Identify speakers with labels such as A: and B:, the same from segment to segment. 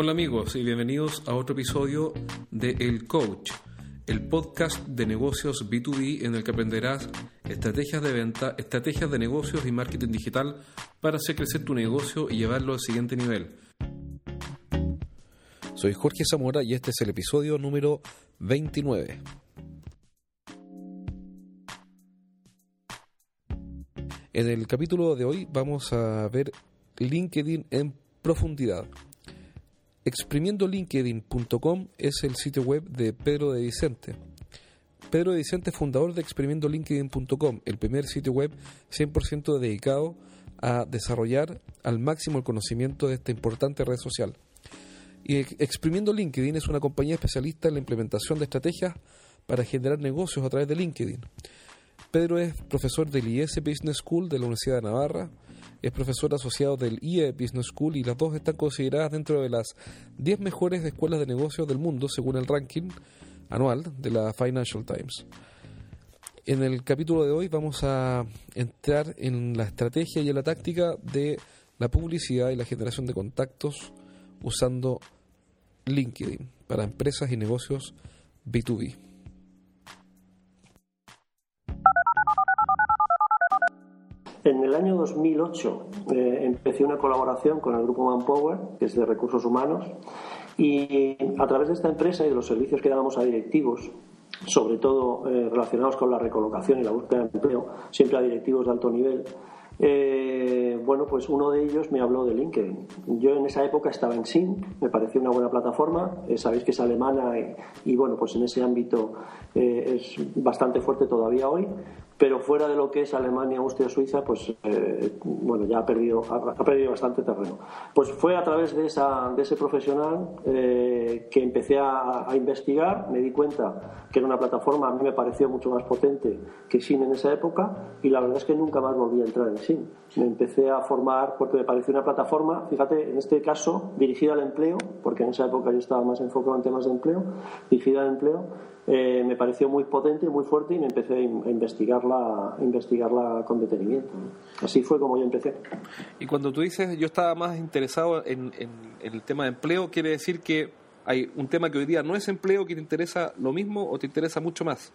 A: Hola amigos y bienvenidos a otro episodio de El Coach, el podcast de negocios B2B en el que aprenderás estrategias de venta, estrategias de negocios y marketing digital para hacer crecer tu negocio y llevarlo al siguiente nivel. Soy Jorge Zamora y este es el episodio número 29. En el capítulo de hoy vamos a ver LinkedIn en profundidad. Exprimiendolinkedin.com es el sitio web de Pedro de Vicente. Pedro de Vicente es fundador de exprimiendolinkedin.com, el primer sitio web 100% dedicado a desarrollar al máximo el conocimiento de esta importante red social. Y Exprimiendo LinkedIn es una compañía especialista en la implementación de estrategias para generar negocios a través de LinkedIn. Pedro es profesor del IS Business School de la Universidad de Navarra, es profesor asociado del IE Business School y las dos están consideradas dentro de las 10 mejores escuelas de negocios del mundo según el ranking anual de la Financial Times. En el capítulo de hoy vamos a entrar en la estrategia y en la táctica de la publicidad y la generación de contactos usando LinkedIn para empresas y negocios B2B.
B: En el año 2008 eh, empecé una colaboración con el grupo Manpower, que es de recursos humanos, y a través de esta empresa y de los servicios que dábamos a directivos, sobre todo eh, relacionados con la recolocación y la búsqueda de empleo, siempre a directivos de alto nivel, eh, bueno, pues uno de ellos me habló de LinkedIn. Yo en esa época estaba en SIN, me pareció una buena plataforma, sabéis que es alemana y, bueno, pues en ese ámbito es bastante fuerte todavía hoy, pero fuera de lo que es Alemania, Austria, Suiza, pues eh, bueno, ya ha perdido, ha, perdido bastante terreno. Pues fue a través de, esa, de ese profesional eh, que empecé a, investigar, me di cuenta que era una plataforma, a mí me pareció mucho más potente que SIN en esa época y la verdad es que nunca más volví a entrar en SIN. Me empecé a formar porque me pareció una plataforma, fíjate, en este caso dirigida al empleo, porque en esa época yo estaba más enfocado en temas de empleo, dirigida al empleo, eh, me pareció muy potente, muy fuerte y me empecé a investigarla, investigarla con detenimiento. Así fue como yo empecé.
A: Y cuando tú dices yo estaba más interesado en, el tema de empleo, quiere decir que hay un tema que hoy día no es empleo que te interesa lo mismo o te interesa mucho más.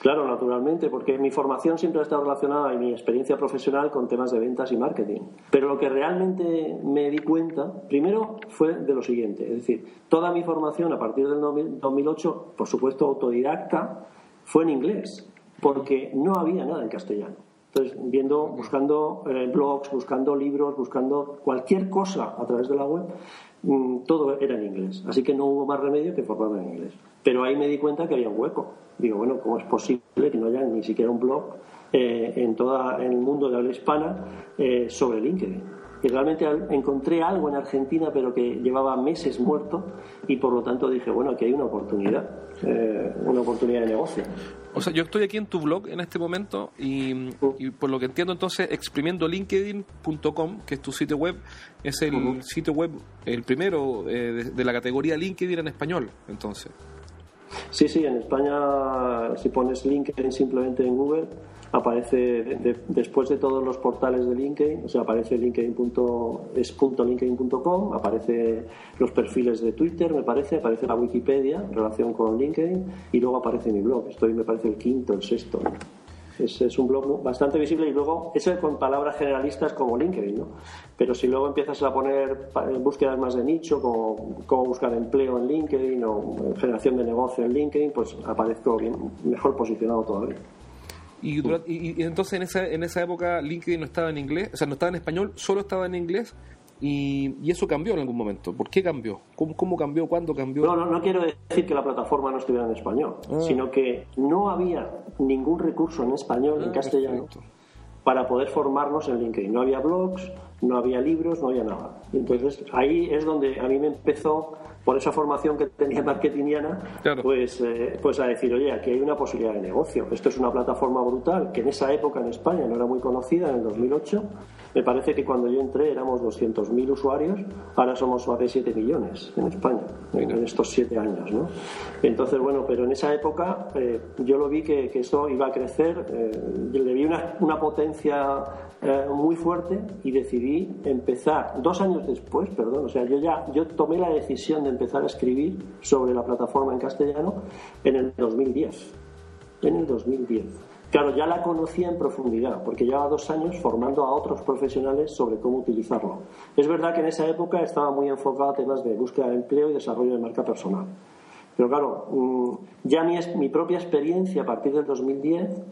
B: Claro, naturalmente, porque mi formación siempre ha estado relacionada y mi experiencia profesional con temas de ventas y marketing. Pero lo que realmente me di cuenta, primero, fue de lo siguiente, es decir, toda mi formación a partir del 2008, por supuesto autodidacta, fue en inglés, porque no había nada en castellano. Entonces, viendo, buscando eh, blogs, buscando libros, buscando cualquier cosa a través de la web, mm, todo era en inglés. Así que no hubo más remedio que formarme en inglés. Pero ahí me di cuenta que había un hueco. Digo, bueno, ¿cómo es posible que no haya ni siquiera un blog eh, en todo el mundo de habla hispana eh, sobre LinkedIn? Y realmente encontré algo en Argentina, pero que llevaba meses muerto, y por lo tanto dije, bueno, aquí hay una oportunidad, eh, una oportunidad de negocio.
A: O sea, yo estoy aquí en tu blog en este momento y, por lo que entiendo entonces, exprimiendolinkedin.com, que es tu sitio web, es el sitio web, el primero de, la categoría LinkedIn en español, entonces.
B: Sí, sí, en España si pones LinkedIn simplemente en Google aparece después de todos los portales de LinkedIn, o sea, aparece linkedin.es.linkedin.com, aparece los perfiles de Twitter, me parece, aparece la Wikipedia en relación con LinkedIn y luego aparece mi blog. Estoy, me parece, el quinto, el sexto. Es, es, un blog bastante visible y luego ese con palabras generalistas como LinkedIn, ¿no? Pero si luego empiezas a poner búsquedas más de nicho, como cómo buscar empleo en LinkedIn o generación de negocio en LinkedIn, pues aparezco bien, mejor posicionado todavía.
A: Y, y, entonces en esa, en esa época LinkedIn no estaba en inglés, o sea, no estaba en español, solo estaba en inglés. Y, eso cambió en algún momento. ¿Por qué cambió? ¿Cómo, cambió? ¿Cuándo cambió?
B: No, no, no quiero decir que la plataforma no estuviera en español, ah. sino que no había ningún recurso en español, en ah, castellano, para poder formarnos en LinkedIn. No había blogs, no había libros, no había nada. Entonces ahí es donde a mí me empezó, por esa formación que tenía marketingiana, pues, eh, pues a decir, oye, aquí hay una posibilidad de negocio. Esto es una plataforma brutal que en esa época en España no era muy conocida, en el 2008 me parece que cuando yo entré éramos 200.000 usuarios, ahora somos más de 7 millones en España, en, estos 7 años. ¿no? Entonces, bueno, pero en esa época eh, yo lo vi que, que, esto iba a crecer, eh, le vi una, una potencia eh, muy fuerte y decidí empezar, dos años después, perdón, o sea, yo ya yo tomé la decisión de empezar a escribir sobre la plataforma en castellano en el 2010. En el 2010. Claro, ya la conocía en profundidad, porque llevaba dos años formando a otros profesionales sobre cómo utilizarlo. Es verdad que en esa época estaba muy enfocado a temas de búsqueda de empleo y desarrollo de marca personal. Pero claro, mm, ya mi, mi propia experiencia a partir del 2010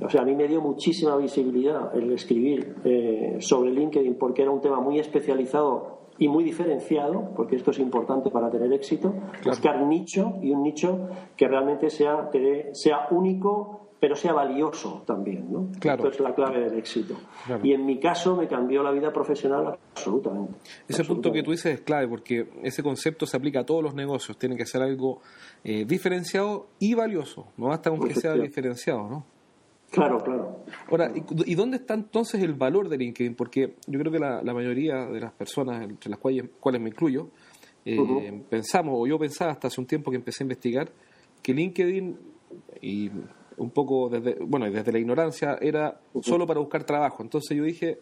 B: o sea, a mí me dio muchísima visibilidad el escribir eh, sobre LinkedIn porque era un tema muy especializado y muy diferenciado, porque esto es importante para tener éxito, buscar nicho y un nicho que realmente sea, sea único pero sea valioso también, ¿no?
A: Claro.
B: Esto es la clave del éxito. Y en mi caso me cambió la vida profesional absolutamente.
A: Ese punto que tú dices es clave porque ese concepto se aplica a todos los negocios. Tiene que ser algo eh, diferenciado y valioso. No basta con que sea diferenciado, ¿no?
B: Claro, claro.
A: Ahora, ¿y dónde está entonces el valor de LinkedIn? Porque yo creo que la, mayoría de las personas, entre las cuales, me incluyo, eh, pensamos, o yo pensaba hasta hace un tiempo que empecé a investigar, que LinkedIn, y un poco desde, bueno, desde la ignorancia, era solo para buscar trabajo. Entonces yo dije,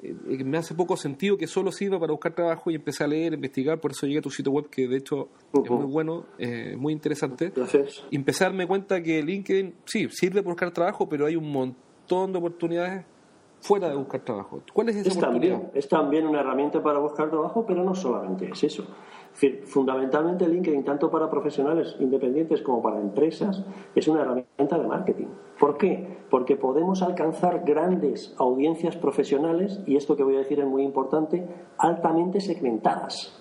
A: eh, me hace poco sentido que solo sirva para buscar trabajo y empecé a leer, investigar, por eso llegué a tu sitio web que de hecho es muy bueno, eh, muy interesante.
B: Gracias.
A: Y empecé a darme cuenta que LinkedIn sí, sirve para buscar trabajo, pero hay un montón de oportunidades fuera de buscar trabajo. ¿Cuál es esa
B: es También, es también una herramienta para buscar trabajo, pero no solamente es eso. Fundamentalmente LinkedIn, tanto para profesionales independientes como para empresas, es una herramienta de marketing. ¿Por qué? Porque podemos alcanzar grandes audiencias profesionales, y esto que voy a decir es muy importante, altamente segmentadas.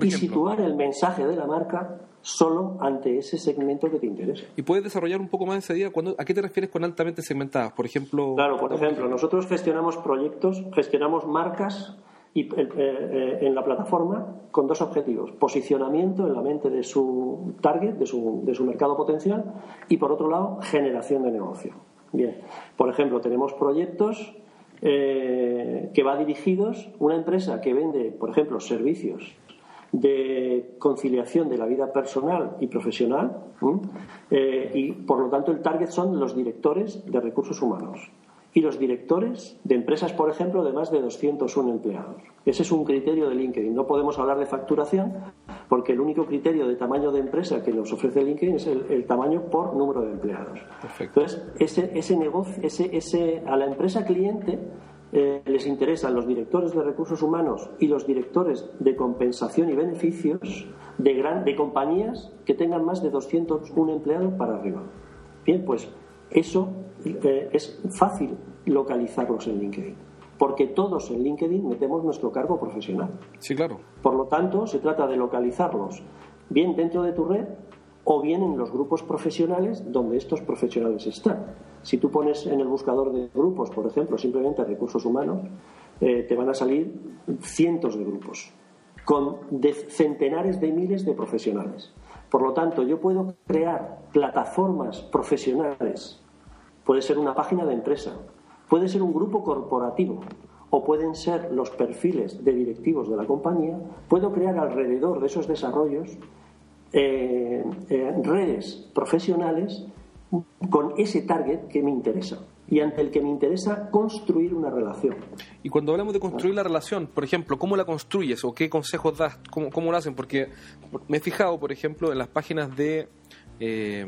B: y situar el mensaje de la marca solo ante ese segmento que te interesa.
A: ¿Y puedes desarrollar un poco más ese día? ¿A qué te refieres con altamente segmentadas? Por ejemplo.
B: Claro, por ejemplo, nosotros gestionamos proyectos, gestionamos marcas y, eh, eh, en la plataforma con dos objetivos. Posicionamiento en la mente de su target, de su, de su mercado potencial, y por otro lado, generación de negocio. Bien, por ejemplo, tenemos proyectos eh, que va dirigidos una empresa que vende, por ejemplo, servicios de conciliación de la vida personal y profesional y por lo tanto el target son los directores de recursos humanos y los directores de empresas, por ejemplo, de más de 201 empleados. Ese es un criterio de LinkedIn. No podemos hablar de facturación porque el único criterio de tamaño de empresa que nos ofrece LinkedIn es el, tamaño por número de empleados. Entonces, ese, ese negocio, ese, ese, a la empresa cliente eh, les interesan los directores de recursos humanos y los directores de compensación y beneficios de, gran, de compañías que tengan más de 201 empleados para arriba. Bien, pues eso eh, es fácil localizarlos en LinkedIn, porque todos en LinkedIn metemos nuestro cargo profesional.
A: Sí, claro.
B: Por lo tanto, se trata de localizarlos bien dentro de tu red o bien en los grupos profesionales donde estos profesionales están. Si tú pones en el buscador de grupos, por ejemplo, simplemente recursos humanos, eh, te van a salir cientos de grupos con centenares de miles de profesionales. Por lo tanto, yo puedo crear plataformas profesionales. Puede ser una página de empresa, puede ser un grupo corporativo o pueden ser los perfiles de directivos de la compañía. Puedo crear alrededor de esos desarrollos eh, eh, redes profesionales con ese target que me interesa y ante el que me interesa construir una relación.
A: Y cuando hablamos de construir la relación, por ejemplo, ¿cómo la construyes o qué consejos das? ¿Cómo, cómo lo hacen? Porque me he fijado, por ejemplo, en las páginas de, eh,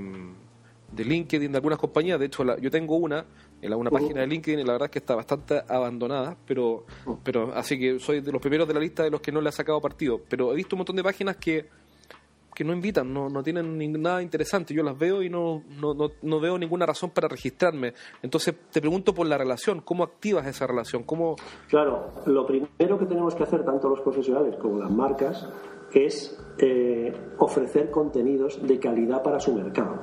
A: de LinkedIn de algunas compañías. De hecho, yo tengo una, en una página de LinkedIn, y la verdad es que está bastante abandonada, pero, pero así que soy de los primeros de la lista de los que no le ha sacado partido. Pero he visto un montón de páginas que que no invitan, no, no tienen nada interesante. Yo las veo y no, no, no, veo ninguna razón para registrarme. Entonces te pregunto por la relación, ¿cómo activas esa relación? ¿Cómo...
B: Claro, lo primero que tenemos que hacer, tanto los profesionales como las marcas, es eh, ofrecer contenidos de calidad para su mercado.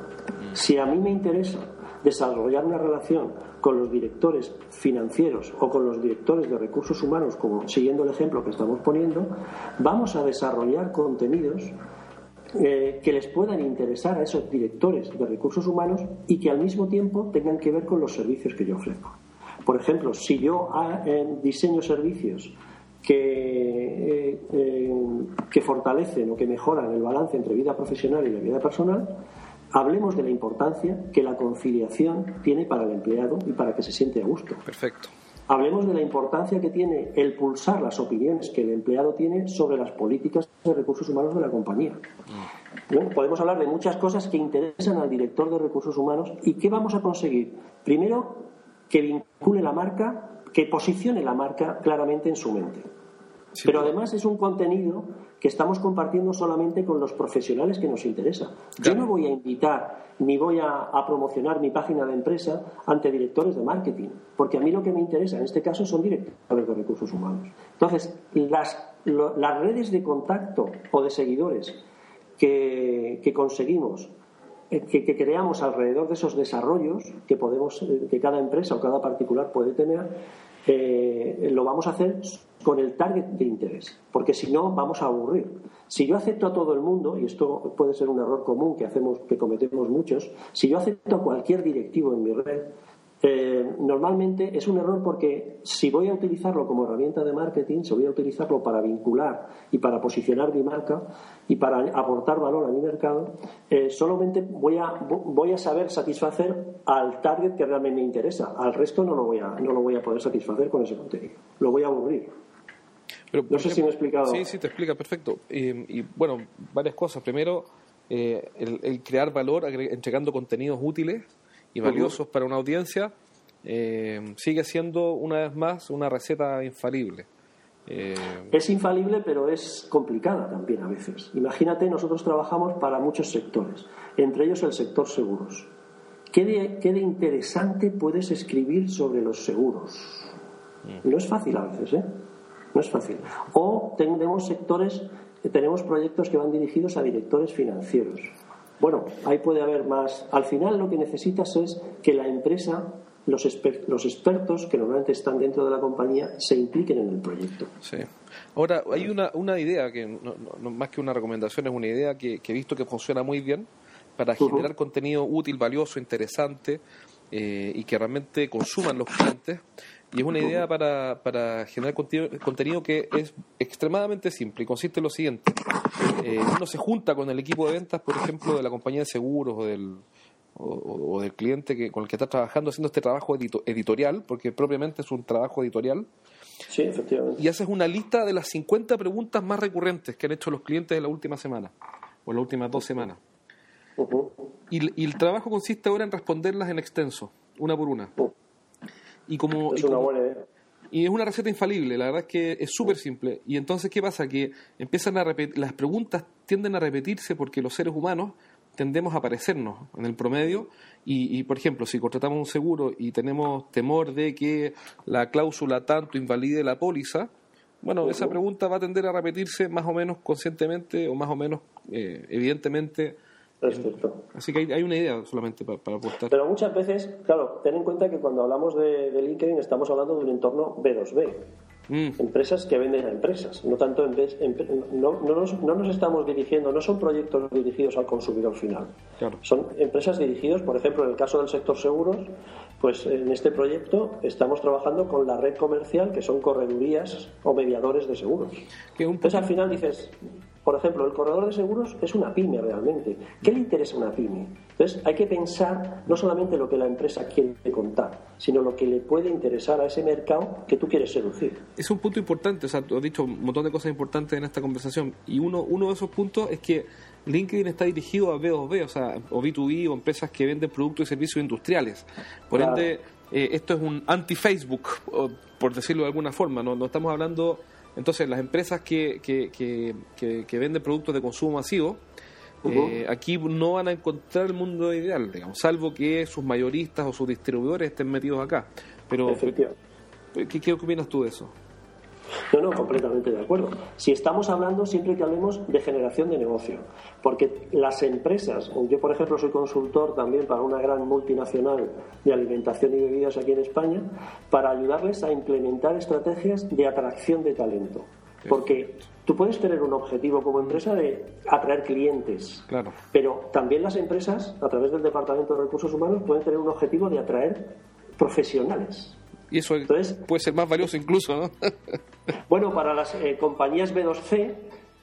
B: Si a mí me interesa desarrollar una relación con los directores financieros o con los directores de recursos humanos, como siguiendo el ejemplo que estamos poniendo, vamos a desarrollar contenidos eh, que les puedan interesar a esos directores de recursos humanos y que al mismo tiempo tengan que ver con los servicios que yo ofrezco. Por ejemplo, si yo ah, diseño servicios que, eh, que fortalecen o que mejoran el balance entre vida profesional y la vida personal, hablemos de la importancia que la conciliación tiene para el empleado y para que se siente a gusto.
A: Perfecto.
B: Hablemos de la importancia que tiene el pulsar las opiniones que el empleado tiene sobre las políticas de recursos humanos de la compañía. podemos hablar de muchas cosas que interesan al director de recursos humanos y qué vamos a conseguir. Primero, que vincule la marca, que posicione la marca claramente en su mente. Pero además es un contenido que estamos compartiendo solamente con los profesionales que nos interesa. Yo no voy a invitar ni voy a, promocionar mi página de empresa ante directores de marketing, porque a mí lo que me interesa en este caso son directores de recursos humanos. Entonces, las, las redes de contacto o de seguidores que, conseguimos eh, que, que, creamos alrededor de esos desarrollos que podemos eh, que cada empresa o cada particular puede tener eh, lo vamos a hacer con el target de interés, porque si no vamos a aburrir. Si yo acepto a todo el mundo, y esto puede ser un error común que hacemos, que cometemos muchos, si yo acepto a cualquier directivo en mi red, eh, normalmente es un error porque si voy a utilizarlo como herramienta de marketing, si voy a utilizarlo para vincular y para posicionar mi marca y para aportar valor a mi mercado, eh, solamente voy a, voy a saber satisfacer al target que realmente me interesa. Al resto no lo voy a, no lo voy a poder satisfacer con ese contenido. Lo voy a aburrir. no sé si me he explicado.
A: Sí, sí, te explica perfecto. y bueno, varias cosas. Primero, eh, el, crear valor entregando contenidos útiles y valiosos para una audiencia, eh, sigue siendo una vez más una receta infalible.
B: Eh, es infalible, pero es complicada también a veces. Imagínate, nosotros trabajamos para muchos sectores, entre ellos el sector seguros. ¿Qué de, interesante puedes escribir sobre los seguros? Mm. No es fácil a veces, ¿eh? No es fácil. O tenemos sectores, tenemos proyectos que van dirigidos a directores financieros bueno, ahí puede haber más. Al final lo que necesitas es que la empresa, los, los expertos que normalmente están dentro de la compañía, se impliquen en el proyecto.
A: Sí. Ahora, hay una, una idea que, más que una recomendación, es una idea que, he visto que funciona muy bien para generar contenido útil, valioso, interesante eh, y que realmente consuman los clientes. Y es una idea para, para generar contenido, que es extremadamente simple y consiste en lo siguiente. Eh, uno se junta con el equipo de ventas, por ejemplo, de la compañía de seguros o del, o, del cliente que, con el que está trabajando haciendo este trabajo editorial, porque propiamente es un trabajo editorial.
B: Sí, efectivamente.
A: Y haces una lista de las 50 preguntas más recurrentes que han hecho los clientes en la última semana o en las últimas dos semanas. y, el trabajo consiste ahora en responderlas en extenso, una por una.
B: Y como, es una buena idea.
A: Y es una receta infalible, la verdad es que es súper simple. Y entonces, ¿qué pasa? Que empiezan a repetir, las preguntas tienden a repetirse porque los seres humanos tendemos a parecernos en el promedio y, por ejemplo, si contratamos un seguro y tenemos temor de que la cláusula tanto invalide la póliza, bueno, esa pregunta va a tender a repetirse más o menos conscientemente o más o menos eh, evidentemente
B: Perfecto.
A: Así que hay, una idea solamente para, para, apostar.
B: Pero muchas veces, claro, ten en cuenta que cuando hablamos de, LinkedIn estamos hablando de un entorno B2B. Mm. Empresas que venden a empresas, no tanto en, no, no, nos, no, nos, estamos dirigiendo, no son proyectos dirigidos al consumidor final. Son empresas dirigidos, por ejemplo, en el caso del sector seguros, pues en este proyecto estamos trabajando con la red comercial, que son corredurías o mediadores de seguros. Que Entonces al final dices, por ejemplo, el corredor de seguros es una pyme realmente. ¿Qué le interesa a una pyme? Entonces, hay que pensar no solamente lo que la empresa quiere contar, sino lo que le puede interesar a ese mercado que tú quieres seducir.
A: Es un punto importante, o sea, tú has dicho un montón de cosas importantes en esta conversación, y uno, uno de esos puntos es que LinkedIn está dirigido a B2B, o sea, o B2B, o empresas que venden productos y servicios industriales. Por ende, eh, esto es un anti-Facebook, por decirlo de alguna forma, no, no estamos hablando entonces, las empresas que, que, que, venden productos de consumo masivo, eh, aquí no van a encontrar el mundo ideal, digamos, salvo que sus mayoristas o sus distribuidores estén metidos acá. Pero, ¿qué, ¿qué opinas tú de eso?
B: No, no, completamente de acuerdo. Si estamos hablando siempre que hablemos de generación de negocio, porque las empresas, yo por ejemplo soy consultor también para una gran multinacional de alimentación y bebidas aquí en España, para ayudarles a implementar estrategias de atracción de talento. Porque tú puedes tener un objetivo como empresa de atraer clientes,
A: claro.
B: pero también las empresas, a través del Departamento de Recursos Humanos, pueden tener un objetivo de atraer profesionales.
A: Y eso puede ser más valioso incluso, ¿no?
B: bueno, para las eh, compañías B2C,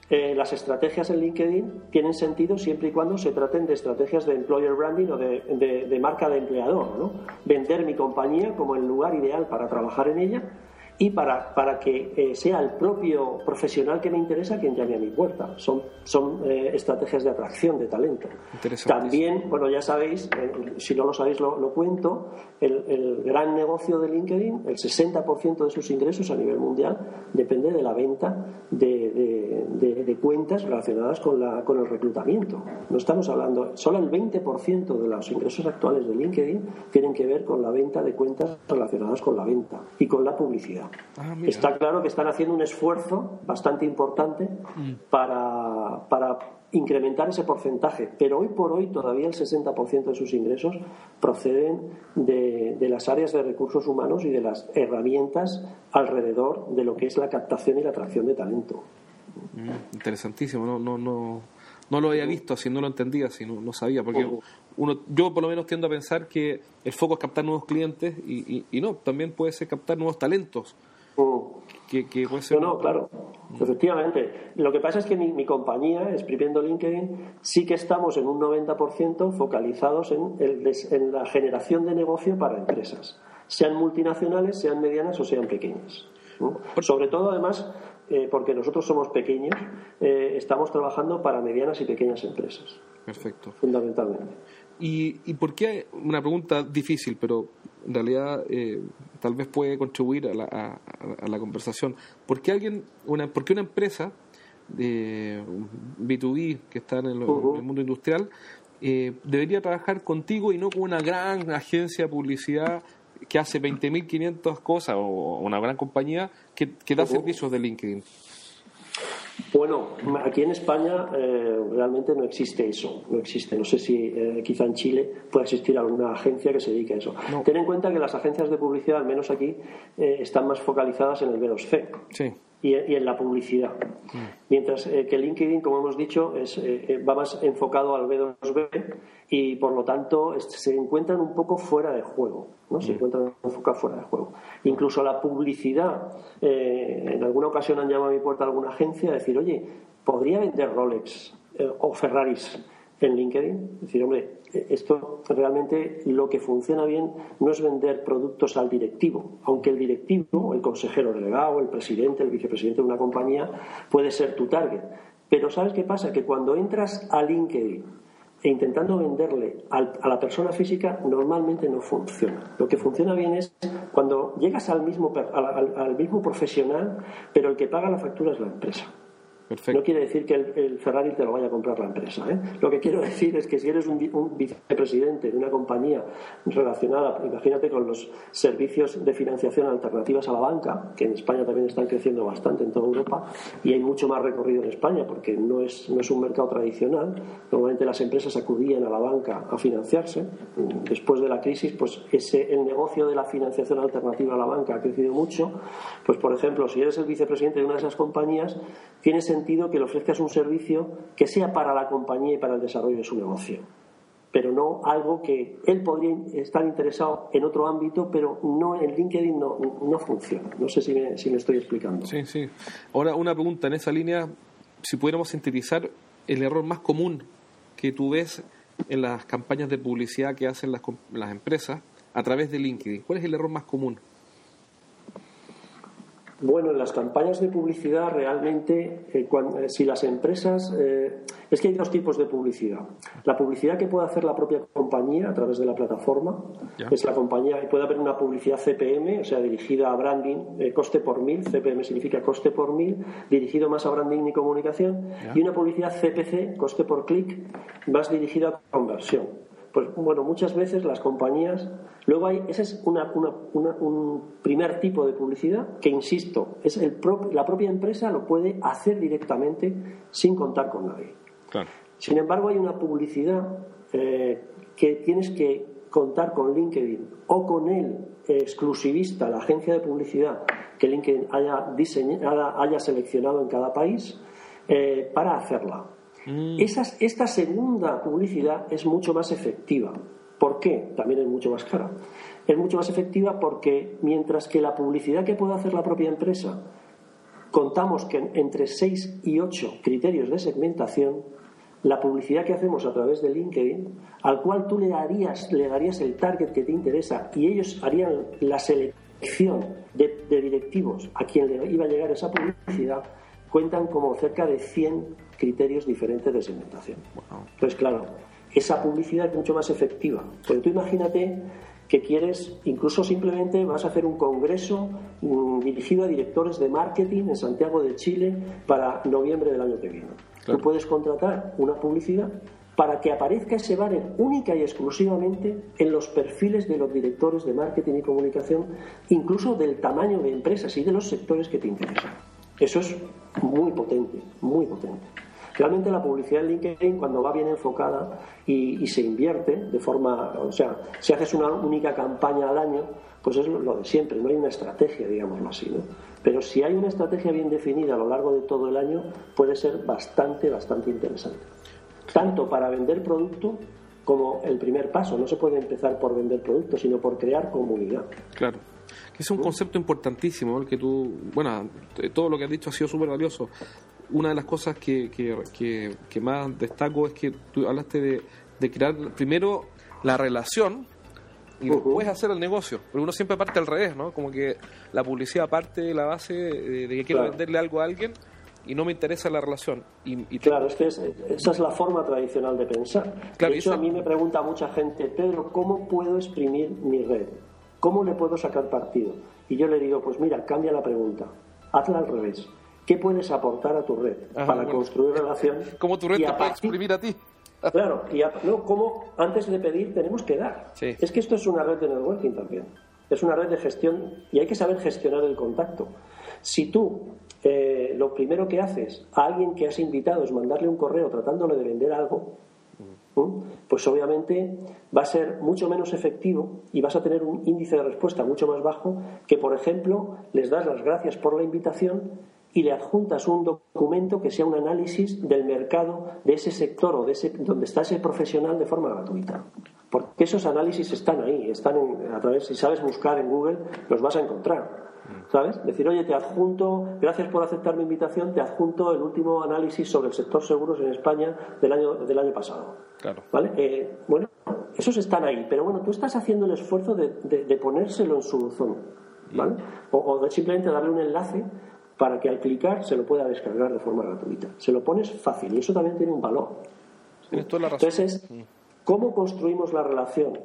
B: eh, las estrategias en LinkedIn tienen sentido siempre y cuando se traten de estrategias de employer branding o de, marca de empleador. ¿no? Vender mi compañía como el lugar ideal para trabajar en ella y para, para que eh, sea el propio profesional que me interesa quien llame a mi puerta. Son, son eh, estrategias de atracción de talento. También, bueno, ya sabéis, eh, si no lo sabéis lo, cuento, el, el, gran negocio de LinkedIn, el 60% de sus ingresos a nivel mundial depende de la venta de, de, de, cuentas relacionadas con, la, con el reclutamiento. No estamos hablando, solo el 20% de los ingresos actuales de LinkedIn tienen que ver con la venta de cuentas relacionadas con la venta y con la publicidad. Ah, Está claro que están haciendo un esfuerzo bastante importante mm. para, para incrementar ese porcentaje, pero hoy por hoy todavía el 60% de sus ingresos proceden de, de, las áreas de recursos humanos y de las herramientas alrededor de lo que es la captación y la atracción de talento.
A: Mm, interesantísimo, no, no, no, no lo había visto así, no lo entendía así, no, no sabía, porque uno, yo por lo menos tiendo a pensar que el foco es captar nuevos clientes y, y, no, también puede ser captar nuevos talentos.
B: Mm. Que, puede ser no, no, claro, efectivamente. Lo que pasa es que mi, mi, compañía, Exprimiendo LinkedIn, sí que estamos en un 90% focalizados en, el, en la generación de negocio para empresas, sean multinacionales, sean medianas o sean pequeñas. Sobre todo, además, eh, porque nosotros somos pequeños, eh, estamos trabajando para medianas y pequeñas empresas.
A: Perfecto.
B: Fundamentalmente.
A: ¿Y, y por qué? Una pregunta difícil, pero en realidad eh, tal vez puede contribuir a la, a, la, conversación. ¿Por qué, alguien, una, ¿Por qué una empresa de B2B que está en el, mundo industrial debería trabajar contigo y no con una gran agencia de publicidad que hace 20.500 cosas o una gran compañía que, da servicios de LinkedIn?
B: Bueno, aquí en España eh, realmente no existe eso, no existe. No sé si eh, quizá en Chile pueda existir alguna agencia que se dedique a eso. Ten en cuenta que las agencias de publicidad, al menos aquí, eh, están más focalizadas en el B2C.
A: Sí
B: y, en la publicidad. Mientras eh, que LinkedIn, como hemos dicho, es, eh, eh, va más enfocado al B2B y por lo tanto se encuentran un poco fuera de juego, ¿no? Se encuentran enfocados fuera de juego. Incluso la publicidad, en alguna ocasión han llamado a mi puerta alguna agencia a decir, oye, ¿podría vender Rolex o Ferraris en LinkedIn? Es decir, hombre, esto realmente lo que funciona bien no es vender productos al directivo, aunque el directivo, el consejero delegado, el presidente, el vicepresidente de una compañía puede ser tu target. Pero ¿sabes qué pasa? Que cuando entras a LinkedIn e intentando venderle a la persona física, normalmente no funciona. Lo que funciona bien es cuando llegas al mismo, al mismo profesional, pero el que paga la factura es la empresa. No quiere decir que el, Ferrari te lo vaya a comprar la empresa. ¿eh? Lo que quiero decir es que si eres un, vicepresidente de una compañía relacionada, imagínate con los servicios de financiación alternativas a la banca, que en España también están creciendo bastante en toda Europa, y hay mucho más recorrido en España porque no es, no es un mercado tradicional. Normalmente las empresas acudían a la banca a financiarse. Después de la crisis, pues ese, el negocio de la financiación alternativa a la banca ha crecido mucho. Pues, por ejemplo, si eres el vicepresidente de una de esas compañías, tienes sentido que le ofrezcas un servicio que sea para la compañía y para el desarrollo de su negocio pero no algo que él podría estar interesado en otro ámbito, pero no en LinkedIn no, no funciona. No sé si me, si me estoy explicando.
A: Sí, sí. Ahora, una pregunta en esa línea, si pudiéramos sintetizar el error más común que tú ves en las campañas de publicidad que hacen las, las empresas a través de LinkedIn. ¿Cuál es el error más común?
B: Bueno, en las campañas de publicidad realmente, eh, eh, si las empresas, eh, es que hay dos tipos de publicidad. La publicidad que puede hacer la propia compañía a través de la plataforma, es la compañía, puede haber una publicidad CPM, o sea, dirigida a branding, coste por mil, CPM significa coste por mil, dirigido más a branding y comunicación, y una publicidad CPC, coste por clic, más dirigida a conversión. Pues bueno, muchas veces las compañías Luego hay, ese es un primer tipo de publicidad que, insisto, es el la propia empresa lo puede hacer directamente sin contar con nadie. Sin embargo, hay una publicidad eh, que tienes que contar con LinkedIn o con el exclusivista, la agencia de publicidad que LinkedIn haya, diseñado, haya seleccionado en cada país eh, para hacerla. Mm. esta segunda publicidad es mucho más efectiva ¿Por qué? También es mucho más cara. Es mucho más efectiva porque mientras que la publicidad que puede hacer la propia empresa contamos que entre 6 y 8 criterios de segmentación, la publicidad que hacemos a través de LinkedIn, al cual tú le darías, le darías el target que te interesa y ellos harían la selección de, directivos a quien le iba a llegar esa publicidad, cuentan como cerca de 100 criterios diferentes de segmentación. Entonces, claro, esa publicidad es mucho más efectiva. Porque tú imagínate que quieres, incluso simplemente vas a hacer un congreso dirigido a directores de marketing en Santiago de Chile para noviembre del año que viene. Tú puedes contratar una publicidad para que aparezca ese banner única y exclusivamente en los perfiles de los directores de marketing y comunicación, incluso del tamaño de empresas y de los sectores que te interesan. Eso es muy potente, muy potente. Realmente la publicidad en LinkedIn, cuando va bien enfocada y, se invierte de forma, o sea, si haces una única campaña al año, pues es lo, de siempre, no hay una estrategia, digámoslo así, ¿no? Pero si hay una estrategia bien definida a lo largo de todo el año, puede ser bastante, bastante interesante. Tanto para vender producto como el primer paso. No se puede empezar por vender producto, sino por crear comunidad.
A: Claro. Es un concepto importantísimo, el que tú, bueno, todo lo que has dicho ha sido súper valioso una de las cosas que, que, más destaco es que tú hablaste de, crear primero la relación y después hacer el negocio. Pero uno siempre parte al revés, ¿no? Como que la publicidad parte de la base de, que quiero venderle algo a alguien y no me interesa la relación. Y,
B: claro, es que esa es la forma tradicional de pensar. Claro, de hecho, a mí me pregunta mucha gente, Pedro, ¿cómo puedo exprimir mi red? ¿Cómo le puedo sacar partido? Y yo le digo, pues mira, cambia la pregunta, hazla al revés. ¿Qué puedes aportar a tu red para construir relación?
A: ¿Cómo tu red te puede exprimir a ti?
B: claro, y no, ¿cómo antes de pedir tenemos que dar? Es que esto es una red de networking también. Es una red de gestión y hay que saber gestionar el contacto. Si tú eh, lo primero que haces a alguien que has invitado es mandarle un correo tratándole de vender algo, pues obviamente va a ser mucho menos efectivo y vas a tener un índice de respuesta mucho más bajo que, por ejemplo, les das las gracias por la invitación y le adjuntas un documento que sea un análisis del mercado de ese sector o de ese, donde está ese profesional de forma gratuita. Porque esos análisis están ahí, están a través, si sabes buscar en Google, los vas a encontrar. ¿Sabes? Decir, oye, te adjunto, gracias por aceptar mi invitación, te adjunto el último análisis sobre el sector seguros en España del año, del año pasado.
A: Claro.
B: ¿Vale? Eh, bueno, esos están ahí, pero bueno, tú estás haciendo el esfuerzo de, de, ponérselo en su buzón. ¿Vale? O, o de simplemente darle un enlace para que al clicar se lo pueda descargar de forma gratuita. Se lo pones fácil y eso también tiene un valor. Entonces, ¿cómo construimos la relación?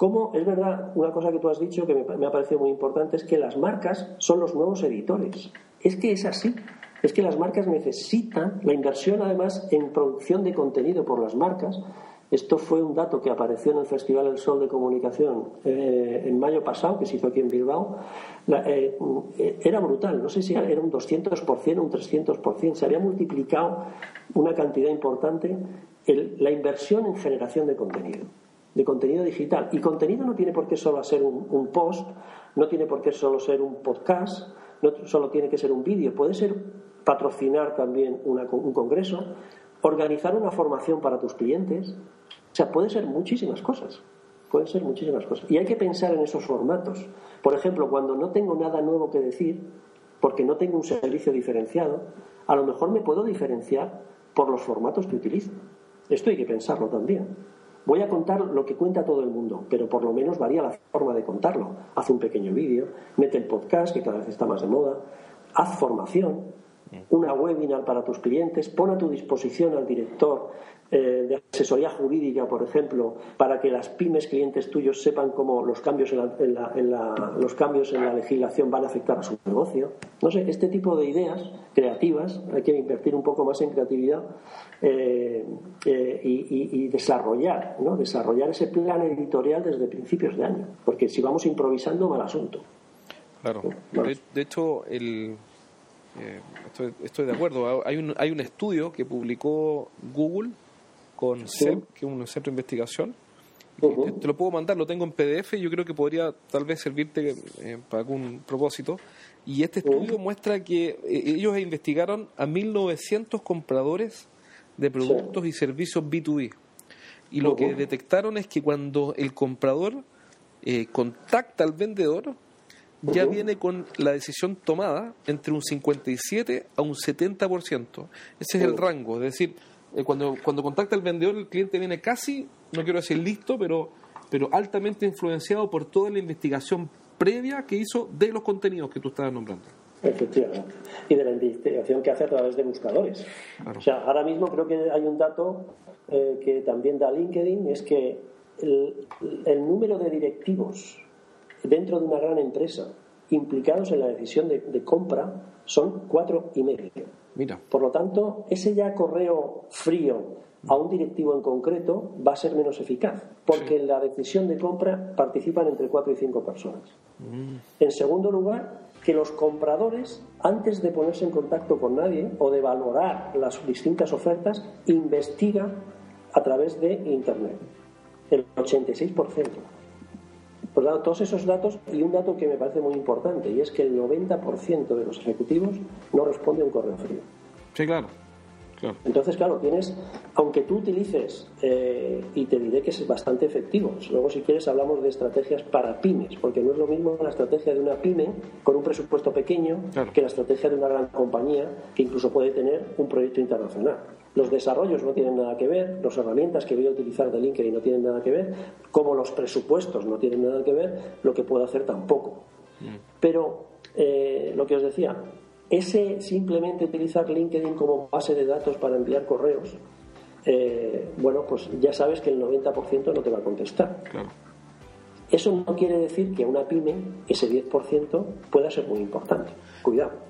B: ¿Cómo, es verdad, una cosa que tú has dicho que me, me ha parecido muy importante es que las marcas son los nuevos editores. Es que es así. Es que las marcas necesitan la inversión, además, en producción de contenido por las marcas esto fue un dato que apareció en el Festival El Sol de Comunicación eh, en mayo pasado, que se hizo aquí en Bilbao. Eh, era brutal, no sé si era un 200%, un 300%. Se había multiplicado una cantidad importante la inversión en generación de contenido, de contenido digital. Y contenido no tiene por qué solo ser un, post, no tiene por qué solo ser un podcast, no solo tiene que ser un vídeo, puede ser patrocinar también un congreso, organizar una formación para tus clientes, o sea, puede ser muchísimas cosas. Pueden ser muchísimas cosas. Y hay que pensar en esos formatos. Por ejemplo, cuando no tengo nada nuevo que decir, porque no tengo un servicio diferenciado, a lo mejor me puedo diferenciar por los formatos que utilizo. Esto hay que pensarlo también. Voy a contar lo que cuenta todo el mundo, pero por lo menos varía la forma de contarlo. Haz un pequeño vídeo, mete el podcast, que cada vez está más de moda, haz formación, una webinar para tus clientes, pon a tu disposición al director eh, de asesoría jurídica, por ejemplo, para que las pymes clientes tuyos sepan cómo los cambios en la, los cambios en la legislación van a afectar a su negocio. No sé, este tipo de ideas creativas, hay que invertir un poco más en creatividad eh, eh, y, desarrollar, ¿no? desarrollar ese plan editorial desde principios de año, porque si vamos improvisando, mal asunto.
A: Claro, de, hecho, el, estoy, estoy, de acuerdo. Hay un, hay un estudio que publicó Google con CEP, que es un centro de investigación. te, lo puedo mandar, lo tengo en PDF y yo creo que podría tal vez servirte eh, para algún propósito. Y este estudio muestra que eh, ellos investigaron a 1.900 compradores de productos y servicios B2B. Y lo que detectaron es que cuando el comprador eh, contacta al vendedor, ya viene con la decisión tomada entre un 57 a un 70%. Ese es el rango, es decir, eh, cuando, cuando contacta al vendedor, el cliente viene casi, no quiero decir listo, pero, pero altamente influenciado por toda la investigación previa que hizo de los contenidos que tú estabas nombrando.
B: Efectivamente. Y de la investigación que hace a través de buscadores. O sea, ahora mismo creo que hay un dato eh, que también da LinkedIn, es que el, el, número de directivos dentro de una gran empresa implicados en la decisión de, de compra son cuatro y medio.
A: Mira.
B: Por lo tanto, ese ya correo frío a un directivo en concreto va a ser menos eficaz, porque en la decisión de compra participan entre cuatro y cinco personas.
A: Mm.
B: En segundo lugar, que los compradores, antes de ponerse en contacto con nadie o de valorar las distintas ofertas, investigan a través de Internet. El 86%. Por lo tanto, todos esos datos y un dato que me parece muy importante, y es que el 90% de los ejecutivos no responde a un correo frío.
A: Sí, claro. Claro.
B: Entonces, claro, tienes, aunque tú utilices, eh, y te diré que es bastante efectivo, luego si quieres hablamos de estrategias para pymes, porque no es lo mismo la estrategia de una pyme con un presupuesto pequeño
A: Claro.
B: que la estrategia de una gran compañía que incluso puede tener un proyecto internacional. Los desarrollos no tienen nada que ver, las herramientas que voy a utilizar de LinkedIn no tienen nada que ver, como los presupuestos no tienen nada que ver, lo que puedo hacer tampoco. Pero eh, lo que os decía, ese simplemente utilizar LinkedIn como base de datos para enviar correos, eh, bueno, pues ya sabes que el 90% no te va a contestar.
A: Claro.
B: Eso no quiere decir que una pyme ese 10% pueda ser muy importante. Cuidado.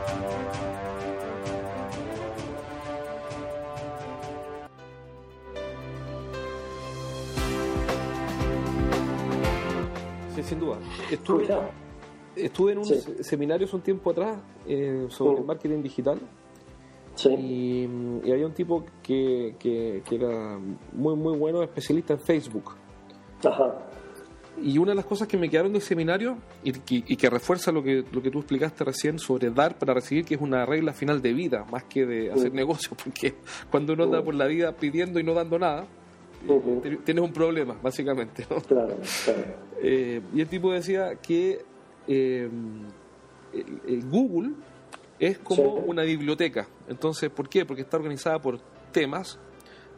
A: Sí, sin duda. Estuve, en un
B: Sí.
A: seminario hace un tiempo atrás eh, sobre
B: Mm.
A: marketing digital
B: Sí.
A: y, y había un tipo que, que, que era muy, muy bueno, especialista en Facebook.
B: Ajá.
A: Y una de las cosas que me quedaron del seminario y que, y que refuerza lo que, lo que tú explicaste recién sobre dar para recibir, que es una regla final de vida, más que de hacer
B: Mm.
A: negocio, porque cuando uno anda por la vida pidiendo y no dando nada, Tienes un problema, básicamente. ¿no?
B: Claro, claro.
A: Eh, y el tipo decía que eh, el- el Google es como
B: Sí.
A: una biblioteca. Entonces, ¿por qué? Porque está organizada por temas,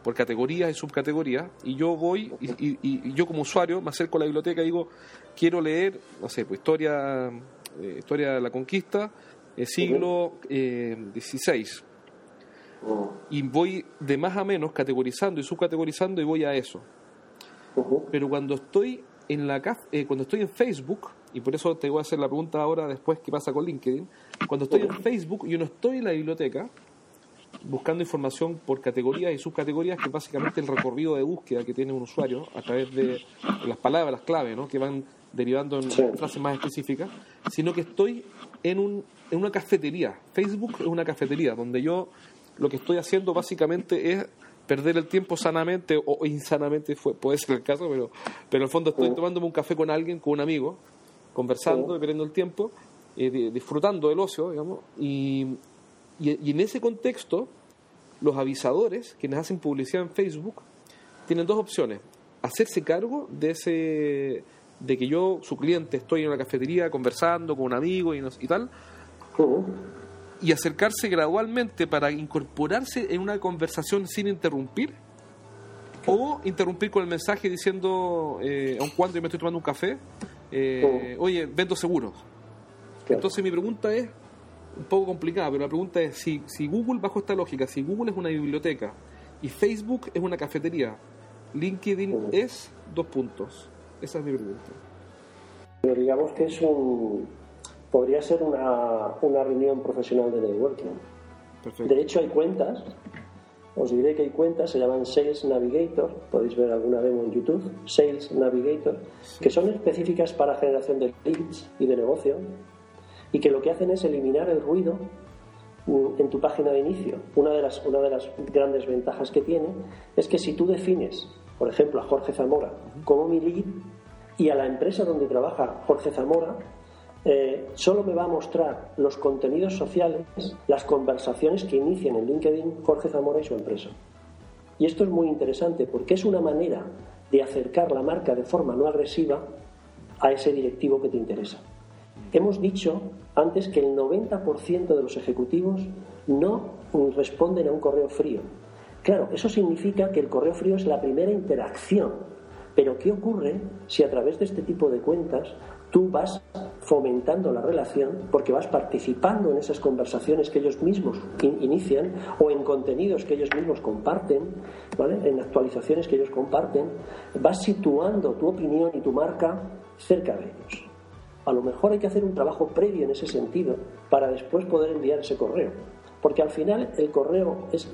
A: por categorías y subcategorías, y yo voy, y, y- y yo como usuario me acerco a la biblioteca y digo, quiero leer, no sé, pues historia, eh, historia de la conquista, eh, siglo XVI. Y voy de más a menos categorizando y subcategorizando y voy a eso pero cuando estoy en la eh, cuando estoy en Facebook y por eso te voy a hacer la pregunta ahora después qué pasa con LinkedIn cuando estoy en Facebook yo no estoy en la biblioteca buscando información por categorías y subcategorías que es básicamente el recorrido de búsqueda que tiene un usuario a través de, de las palabras clave ¿no? que van derivando en
B: Sí.
A: frases más específicas sino que estoy en, un, en una cafetería Facebook es una cafetería donde yo lo que estoy haciendo básicamente es perder el tiempo sanamente o insanamente, fue, puede ser el caso, pero, pero en el fondo estoy tomándome un café con alguien, con un amigo, conversando y perdiendo el tiempo, eh, di- disfrutando del ocio, digamos, y, y, y en ese contexto, los avisadores, quienes hacen publicidad en Facebook, tienen dos opciones. Hacerse cargo de ese de que yo, su cliente, estoy en una cafetería conversando con un amigo y, no- y tal,
B: Ujú.
A: Y acercarse gradualmente para incorporarse en una conversación sin interrumpir o interrumpir con el mensaje diciendo eh, aun cuando yo me estoy tomando un café eh, oye vendo seguros
B: Claro.
A: entonces mi pregunta es un poco complicada pero la pregunta es si, si Google bajo esta lógica si Google es una biblioteca y Facebook es una cafetería LinkedIn es dos puntos. Esa es mi pregunta.
B: Pero digamos que es un. Podría ser una, una reunión profesional de networking.
A: perfecto
B: De hecho, hay cuentas os diré que hay cuentas, se llaman Sales Navigator, podéis ver alguna demo en YouTube, Sales Navigator, que son específicas para generación de leads y de negocio, y que lo que hacen es eliminar el ruido mm, en tu página de inicio. Una de las, una de las grandes ventajas que tiene es que si tú defines, por ejemplo, a Jorge Zamora como mi lead y a la empresa donde trabaja Jorge Zamora, eh, solo me va a mostrar los contenidos sociales, las conversaciones que inician en LinkedIn Jorge Zamora y su empresa. Y esto es muy interesante porque es una manera de acercar la marca de forma no agresiva a ese directivo que te interesa. Hemos dicho antes que el 90% de los ejecutivos no responden a un correo frío. Claro, eso significa que el correo frío es la primera interacción. Pero ¿qué ocurre si a través de este tipo de cuentas tú vas fomentando la relación porque vas participando en esas conversaciones que ellos mismos inician o en contenidos que ellos mismos comparten, en actualizaciones que ellos comparten, vas situando tu opinión y tu marca cerca de ellos. A lo mejor hay que hacer un trabajo previo en ese sentido para después poder enviar ese correo, porque al final el correo es,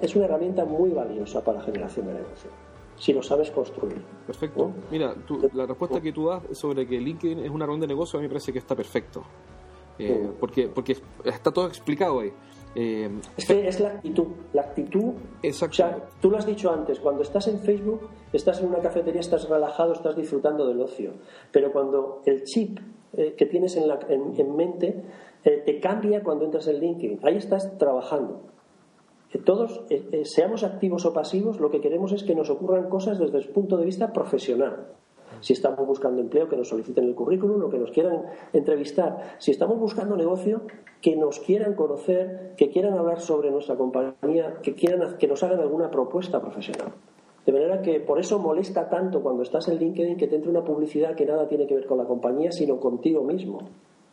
B: es una herramienta muy valiosa para la generación de negocio si lo sabes construir.
A: Perfecto. Mira, la respuesta que tú das sobre que LinkedIn es una ronda de negocio a mí me parece que está perfecto. Eh, porque, porque está todo explicado ahí.
B: Eh, es que es la actitud, la actitud. Exacto. O sea, tú lo has dicho antes, cuando estás en Facebook, estás en una cafetería, estás relajado, estás disfrutando del ocio. Pero cuando el chip eh, que tienes en, la, en, mente te cambia cuando entras en LinkedIn, ahí estás trabajando todos, eh, eh, seamos activos o pasivos, lo que queremos es que nos ocurran cosas desde el punto de vista profesional. Si estamos buscando empleo, que nos soliciten el currículum o que nos quieran entrevistar. Si estamos buscando negocio, que nos quieran conocer, que quieran hablar sobre nuestra compañía, que, quieran, que nos hagan alguna propuesta profesional. De manera que por eso molesta tanto cuando estás en LinkedIn que te entre una publicidad que nada tiene que ver con la compañía, sino contigo mismo.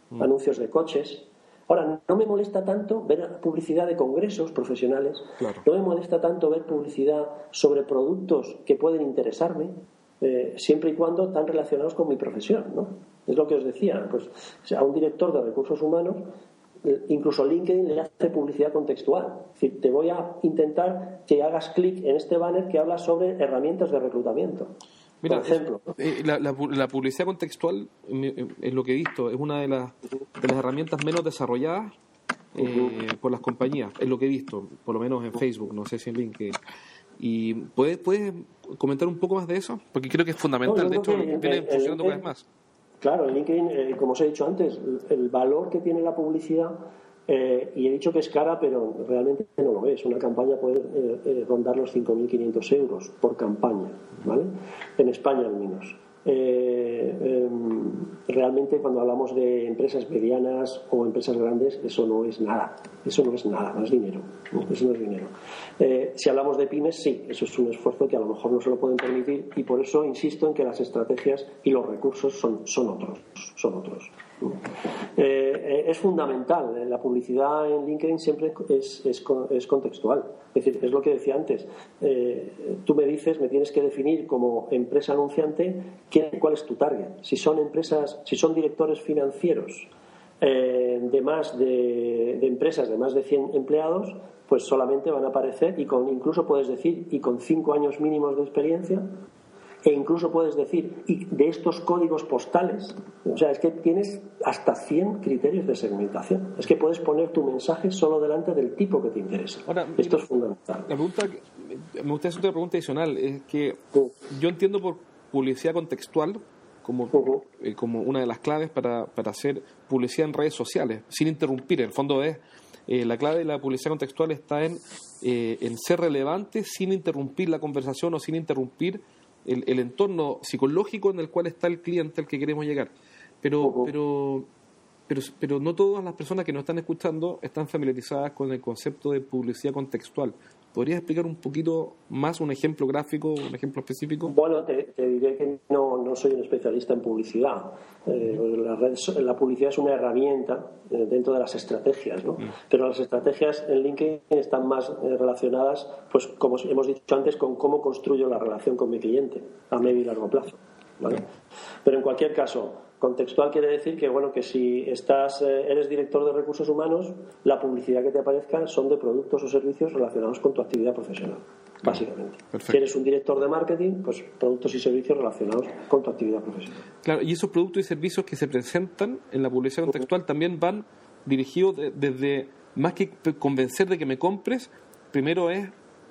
B: Mm. Anuncios de coches, Ahora, no me molesta tanto ver publicidad de congresos profesionales, no me molesta tanto ver publicidad sobre productos que pueden interesarme, eh, siempre y cuando están relacionados con mi profesión, ¿no? Es lo que os decía, pues a un director de recursos humanos, eh, incluso LinkedIn le hace publicidad contextual. Es decir, te voy a intentar que hagas clic en este banner que habla sobre herramientas de reclutamiento. Mira, ejemplo.
A: Eh, la, publicidad contextual, en lo que he visto, es una de las, de las herramientas menos desarrolladas eh, por las compañías, es lo que he visto, por lo menos en Facebook, no sé si en LinkedIn. ¿Y puedes, puedes comentar un poco más de eso? Porque creo que es fundamental, de hecho, viene funcionando cada vez más.
B: Claro, en LinkedIn, eh, como os he dicho antes, el valor que tiene la publicidad eh, y he dicho que es cara, pero realmente no lo es. Una campaña puede eh, eh, rondar los 5.500 euros por campaña, ¿vale? En España al menos. Em, realmente cuando hablamos de empresas medianas o empresas grandes, eso no es nada. Eso no es nada, no es dinero. Eso no es dinero. si hablamos de pymes, sí, eso es un esfuerzo que a lo mejor no se lo pueden permitir y por eso insisto en que las estrategias y los recursos son, son otros. Son otros. Eh, es fundamental. Eh, la publicidad en LinkedIn siempre es, es, contextual. Es decir, es lo que decía antes. Eh, tú me dices, me tienes que definir como empresa anunciante cuál es tu target. Si son empresas, si son directores financieros de más de, de, empresas de más de 100 empleados, pues solamente van a aparecer y con incluso puedes decir y con cinco años mínimos de experiencia e incluso puedes decir, y de estos códigos postales, o sea, es que tienes hasta 100 criterios de segmentación. Es que puedes poner tu mensaje solo delante del tipo que te interesa. Esto es fundamental.
A: La pregunta, me gustaría hacer otra pregunta adicional, es que yo entiendo por publicidad contextual como, eh, como una de las claves para, para hacer publicidad en redes sociales, sin interrumpir. En el fondo es eh, la clave de la publicidad contextual está en, eh, en ser relevante sin interrumpir la conversación o sin interrumpir el, entorno psicológico en el cual está el cliente al que queremos llegar. Pero, pero, pero, pero no todas las personas que nos están escuchando están familiarizadas con el concepto de publicidad contextual. ¿Podrías explicar un poquito más un ejemplo gráfico, un ejemplo específico?
B: Bueno, te, diré que no, no, soy un especialista en publicidad. Eh, la, la, publicidad es una herramienta eh, dentro de las estrategias, ¿no? Mm. Pero las estrategias en LinkedIn están más eh, relacionadas, pues como hemos dicho antes, con cómo construyo la relación con mi cliente a medio y largo plazo. ¿vale? Pero en cualquier caso, Contextual quiere decir que bueno que si estás eh, eres director de recursos humanos, la publicidad que te aparezca son de productos o servicios relacionados con tu actividad profesional, básicamente. Si eres un director de marketing, pues productos y servicios relacionados con tu actividad profesional.
A: Claro, y esos productos y servicios que se presentan en la publicidad contextual también van dirigidos desde más que convencer de que me compres, primero es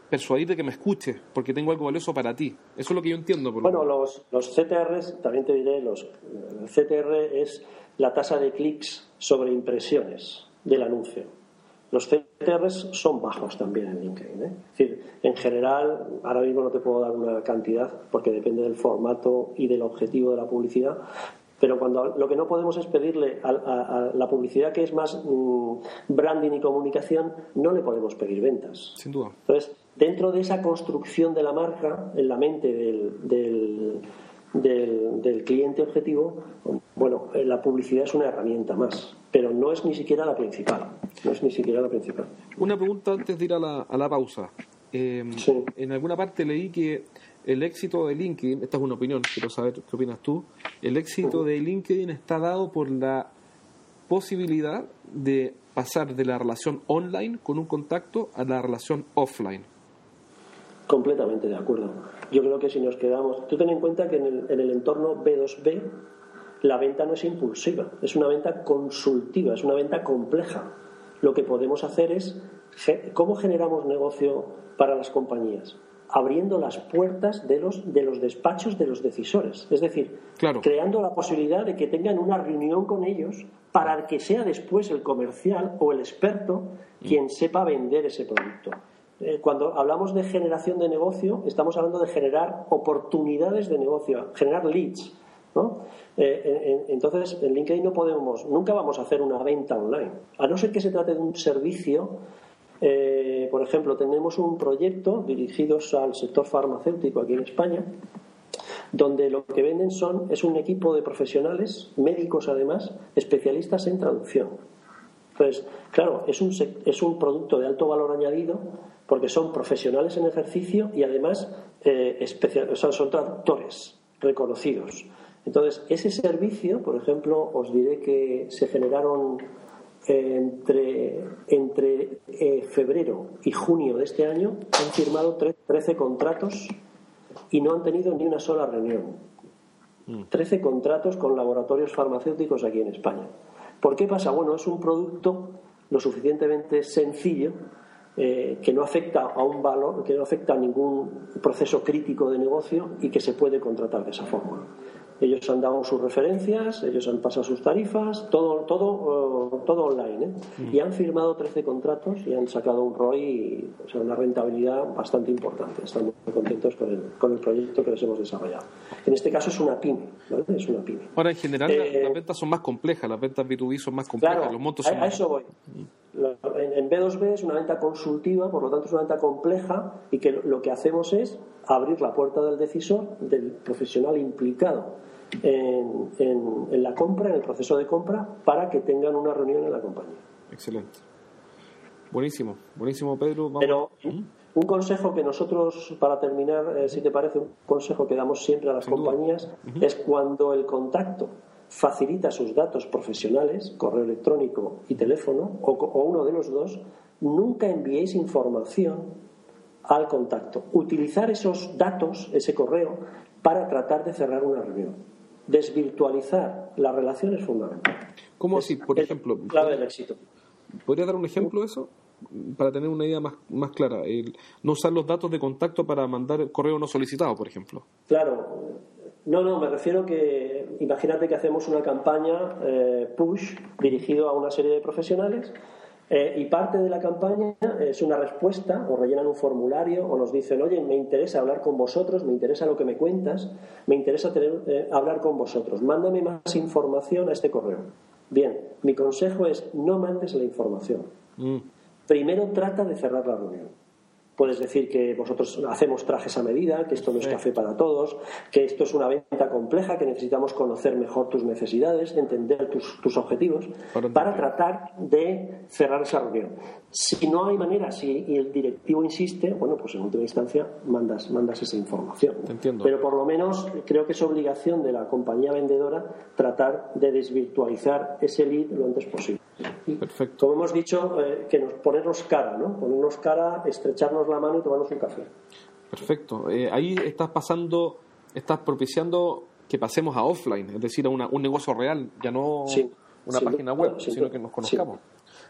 A: persuadir de que me escuche, porque tengo algo valioso para ti. Eso es lo que yo entiendo.
B: bueno, los, los CTRs, también te diré, los, el CTR es la tasa de clics sobre impresiones del anuncio. Los CTRs son bajos también en LinkedIn. ¿eh? Es decir, en general, ahora mismo no te puedo dar una cantidad porque depende del formato y del objetivo de la publicidad, pero cuando lo que no podemos es pedirle a, la publicidad que es más mm, branding y comunicación, no le podemos pedir ventas.
A: Sin duda.
B: Entonces, dentro de esa construcción de la marca en la mente del, del, cliente objetivo, bueno, eh, la publicidad es una herramienta más, pero no es ni siquiera la principal. No es ni siquiera la principal.
A: Una pregunta antes de ir a la, a la pausa. Eh, en alguna parte leí que el éxito de LinkedIn, esta es una opinión, quiero saber qué opinas tú, el éxito de LinkedIn está dado por la posibilidad de pasar de la relación online con un contacto a la relación offline.
B: Completamente de acuerdo. Yo creo que si nos quedamos, tú ten en cuenta que en el, en el entorno B2B la venta no es impulsiva, es una venta consultiva, es una venta compleja. Lo que podemos hacer es, ¿cómo generamos negocio para las compañías? Abriendo las puertas de los, de los despachos de los decisores. Es decir, creando la posibilidad de que tengan una reunión con ellos para que sea después el comercial o el experto quien sepa vender ese producto. Eh, cuando hablamos de generación de negocio, estamos hablando de generar oportunidades de negocio, generar leads. ¿no? Eh, entonces, en LinkedIn no podemos, nunca vamos a hacer una venta online, a no ser que se trate de un servicio eh, por ejemplo, tenemos un proyecto dirigidos al sector farmacéutico aquí en España, donde lo que venden son es un equipo de profesionales, médicos además, especialistas en traducción. Entonces, claro, es un, es un producto de alto valor añadido porque son profesionales en ejercicio y además eh, son traductores reconocidos. Entonces, ese servicio, por ejemplo, os diré que se generaron entre, entre eh, febrero y junio de este año han firmado 13 contratos y no han tenido ni una sola reunión. 13 mm. contratos con laboratorios farmacéuticos aquí en España. ¿Por qué pasa? Bueno, es un producto lo suficientemente sencillo eh, que no afecta a un valor, que no afecta a ningún proceso crítico de negocio y que se puede contratar de esa forma. Ellos han dado sus referencias, ellos han pasado sus tarifas, todo, todo, eh, todo online. ¿eh? Mm. Y han firmado 13 contratos y han sacado un ROI, o sea, una rentabilidad bastante importante. Estamos muy contentos con el, con el proyecto que les hemos desarrollado. En este caso es una pyme, Es una pyme.
A: Ahora, en general, eh, las ventas son más complejas, las ventas B2B son más complejas, los montos son
B: a, eso voy. En B2B es una venta consultiva, por lo tanto es una venta compleja y que lo que hacemos es abrir la puerta del decisor, del profesional implicado en, la compra, en el proceso de compra, para que tengan una reunión en la compañía.
A: Excelente. Buenísimo, buenísimo Pedro.
B: Pero un consejo que nosotros, para terminar, eh, si te parece, un consejo que damos siempre a las compañías es cuando el contacto facilita sus datos profesionales, correo electrónico y teléfono, o, o uno de los dos, nunca enviéis información al contacto. Utilizar esos datos, ese correo, para tratar de cerrar una reunión desvirtualizar la relación es fundamental.
A: ¿Cómo así, por ejemplo?
B: Clave del éxito.
A: ¿Podría dar un ejemplo de eso? Para tener una idea más, más clara. no usar los datos de contacto para mandar correo no solicitado, por ejemplo.
B: Claro. No, no, me refiero que imagínate que hacemos una campaña eh, push dirigido a una serie de profesionales eh, y parte de la campaña es una respuesta, o rellenan un formulario, o nos dicen, oye, me interesa hablar con vosotros, me interesa lo que me cuentas, me interesa tener, eh, hablar con vosotros, mándame más información a este correo. Bien, mi consejo es no mandes la información. Mm. Primero trata de cerrar la reunión. Puedes decir que vosotros hacemos trajes a medida, que esto no es café para todos, que esto es una venta compleja, que necesitamos conocer mejor tus necesidades, entender tus, tus objetivos, para tratar de cerrar esa reunión. Si no hay manera, si el directivo insiste, bueno, pues en última instancia mandas, mandas esa información.
A: Entiendo.
B: Pero por lo menos creo que es obligación de la compañía vendedora tratar de desvirtualizar ese lead lo antes posible.
A: Perfecto.
B: Como hemos dicho, eh, que nos ponernos cara, ¿no? Ponernos cara, estrecharnos la mano y tomarnos un café.
A: Perfecto. Eh, ahí estás pasando, estás propiciando que pasemos a offline, es decir, a un negocio real, ya no una página web, sino que nos conozcamos.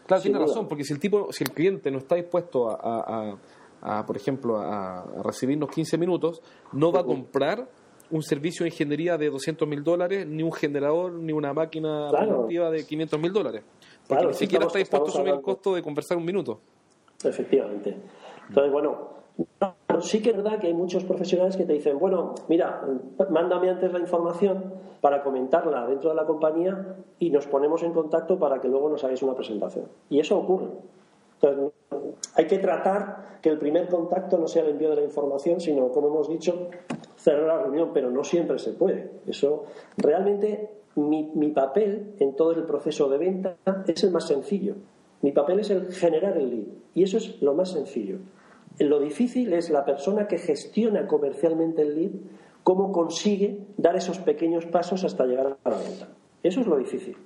A: Claro, tiene razón, porque si el tipo, si el cliente no está dispuesto a, por ejemplo, a, recibirnos 15 minutos, no va a comprar un servicio de ingeniería de 200 mil dólares, ni un generador, ni una máquina productiva de 500 mil dólares. Porque ni siquiera está dispuesto a asumir el costo de conversar un minuto.
B: Efectivamente. Entonces, bueno, sí que es verdad que hay muchos profesionales que te dicen, bueno, mira, mándame antes la información para comentarla dentro de la compañía y nos ponemos en contacto para que luego nos hagáis una presentación. Y eso ocurre. Entonces, hay que tratar que el primer contacto no sea el envío de la información, sino, como hemos dicho, cerrar la reunión, pero no siempre se puede. Eso, realmente, mi, mi papel en todo el proceso de venta es el más sencillo. Mi papel es el generar el lead. Y eso es lo más sencillo. Lo difícil es la persona que gestiona comercialmente el lead, cómo consigue dar esos pequeños pasos hasta llegar a la venta. Eso es lo difícil.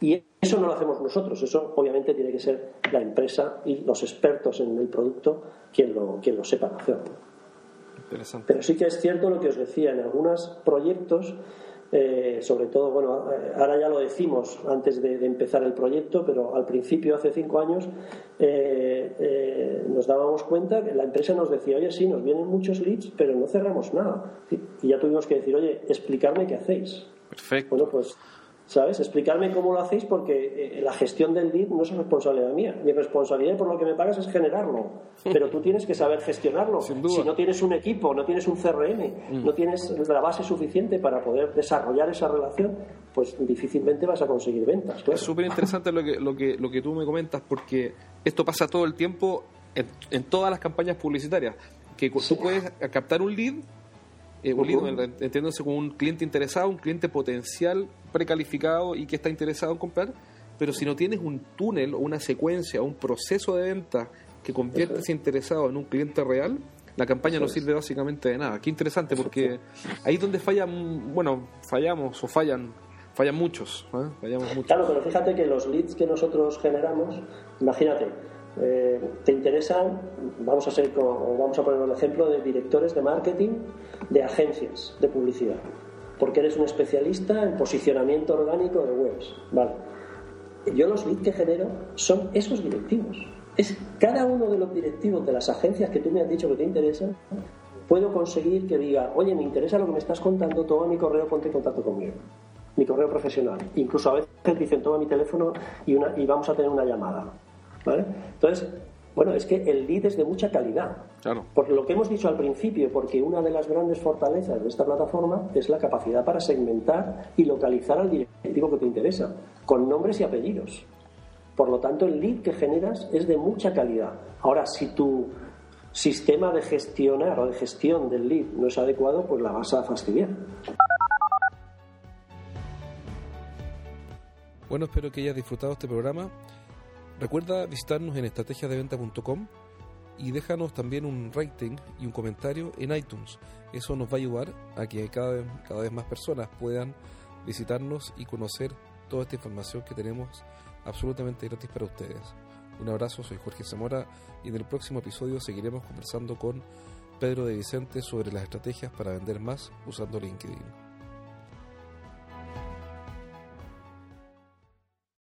B: Y eso no lo hacemos nosotros, eso obviamente tiene que ser la empresa y los expertos en el producto quien lo, quien lo sepan hacer. Pero sí que es cierto lo que os decía, en algunos proyectos eh, sobre todo, bueno, eh, ahora ya lo decimos antes de, empezar el proyecto, pero al principio, hace cinco años, eh, nos dábamos cuenta que la empresa nos decía, oye, sí, nos vienen muchos leads, pero no cerramos nada. Y ya tuvimos que decir, oye, explicarme qué hacéis.
A: Perfecto.
B: Bueno, pues ¿Sabes? Explicarme cómo lo hacéis porque eh, la gestión del lead no es responsabilidad mía. Mi responsabilidad por lo que me pagas es generarlo. Pero tú tienes que saber gestionarlo. Si no tienes un equipo, no tienes un CRM, mm. no tienes la base suficiente para poder desarrollar esa relación, pues difícilmente vas a conseguir ventas.
A: Es súper interesante lo que, lo, que, lo que tú me comentas porque esto pasa todo el tiempo en, todas las campañas publicitarias. Que tú puedes captar un lead eh, entiéndose como un cliente interesado, un cliente potencial precalificado y que está interesado en comprar, pero si no tienes un túnel o una secuencia o un proceso de venta que convierte ese interesado en un cliente real, la campaña no sirve básicamente de nada. Qué interesante, porque ahí es donde fallan, bueno, fallamos o fallan, fallan muchos, ¿eh? fallamos muchos.
B: Claro, pero fíjate que los leads que nosotros generamos, imagínate, eh, te interesan, vamos a, ser, vamos a poner un ejemplo de directores de marketing de agencias de publicidad, porque eres un especialista en posicionamiento orgánico de webs. Vale. Yo los leads que genero son esos directivos. Es cada uno de los directivos de las agencias que tú me has dicho que te interesan, puedo conseguir que diga, oye, me interesa lo que me estás contando, toma mi correo, ponte en contacto conmigo. Mi correo profesional. Incluso a veces dicen, toma mi teléfono y, vamos a tener una llamada. Entonces, bueno, es que el lead es de mucha calidad.
A: Claro.
B: Por lo que hemos dicho al principio, porque una de las grandes fortalezas de esta plataforma es la capacidad para segmentar y localizar al directivo que te interesa, con nombres y apellidos. Por lo tanto, el lead que generas es de mucha calidad. Ahora, si tu sistema de gestionar o de gestión del lead no es adecuado, pues la vas a fastidiar.
A: Bueno, espero que hayas disfrutado este programa Recuerda visitarnos en estrategiasdeventa.com y déjanos también un rating y un comentario en iTunes. Eso nos va a ayudar a que cada cada vez más personas puedan visitarnos y conocer toda esta información que tenemos absolutamente gratis para ustedes. Un abrazo, soy Jorge Zamora y en el próximo episodio seguiremos conversando con Pedro de Vicente sobre las estrategias para vender más usando LinkedIn.